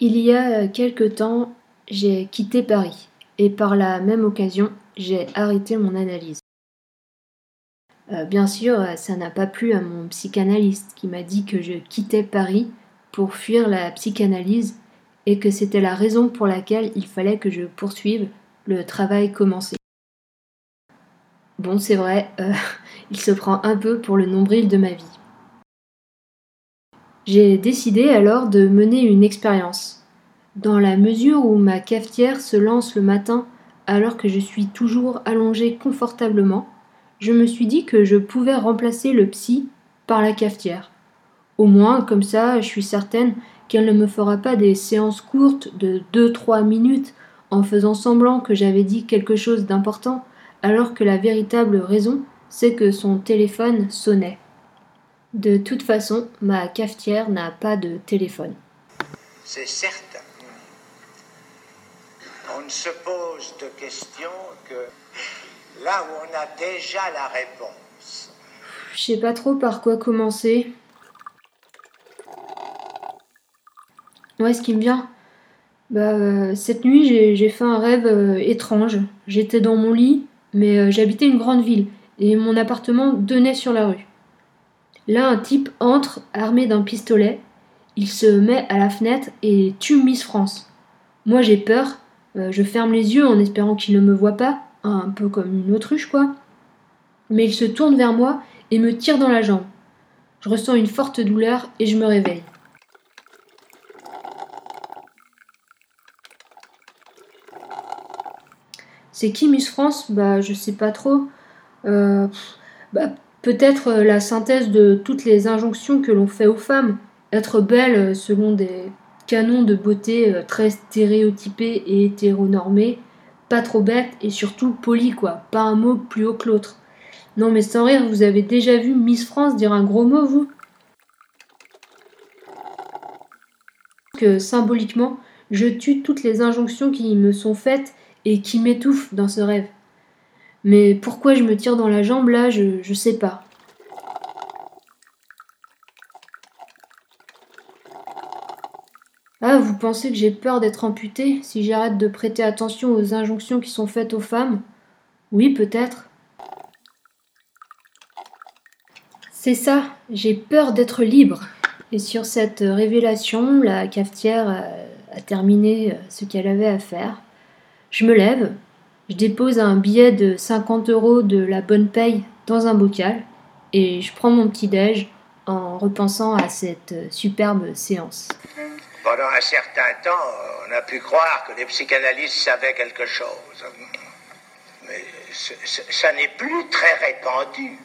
Il y a quelque temps, j'ai quitté Paris et par la même occasion, j'ai arrêté mon analyse. Euh, bien sûr, ça n'a pas plu à mon psychanalyste qui m'a dit que je quittais Paris pour fuir la psychanalyse et que c'était la raison pour laquelle il fallait que je poursuive le travail commencé. Bon, c'est vrai, euh, il se prend un peu pour le nombril de ma vie. J'ai décidé alors de mener une expérience. Dans la mesure où ma cafetière se lance le matin alors que je suis toujours allongée confortablement, je me suis dit que je pouvais remplacer le psy par la cafetière. Au moins, comme ça, je suis certaine qu'elle ne me fera pas des séances courtes de 2-3 minutes en faisant semblant que j'avais dit quelque chose d'important, alors que la véritable raison, c'est que son téléphone sonnait. De toute façon, ma cafetière n'a pas de téléphone. C'est certain. On ne se pose de questions que là où on a déjà la réponse. Je sais pas trop par quoi commencer. Ouais, ce qui me vient. Bah, euh, cette nuit, j'ai fait un rêve euh, étrange. J'étais dans mon lit, mais euh, j'habitais une grande ville et mon appartement donnait sur la rue. Là, un type entre, armé d'un pistolet. Il se met à la fenêtre et tue Miss France. Moi, j'ai peur. Euh, je ferme les yeux en espérant qu'il ne me voit pas, un peu comme une autruche, quoi. Mais il se tourne vers moi et me tire dans la jambe. Je ressens une forte douleur et je me réveille. C'est qui Miss France? Bah, je sais pas trop. Euh, bah, peut-être euh, la synthèse de toutes les injonctions que l'on fait aux femmes. Être belle euh, selon des canons de beauté euh, très stéréotypés et hétéronormés, pas trop bête et surtout polie quoi, pas un mot plus haut que l'autre. Non mais sans rire, vous avez déjà vu Miss France dire un gros mot vous? Que symboliquement, je tue toutes les injonctions qui me sont faites et qui m'étouffent dans ce rêve. Mais pourquoi je me tire dans la jambe là, je, je sais pas. Ah, vous pensez que j'ai peur d'être amputée si j'arrête de prêter attention aux injonctions qui sont faites aux femmes? Oui, peut-être. C'est ça, j'ai peur d'être libre. Et sur cette révélation, la cafetière a terminé ce qu'elle avait à faire. Je me lève, je dépose un billet de 50 euros de la bonne paye dans un bocal et je prends mon petit déj en repensant à cette superbe séance. Pendant un certain temps, on a pu croire que les psychanalystes savaient quelque chose. Mais ça n'est plus très répandu.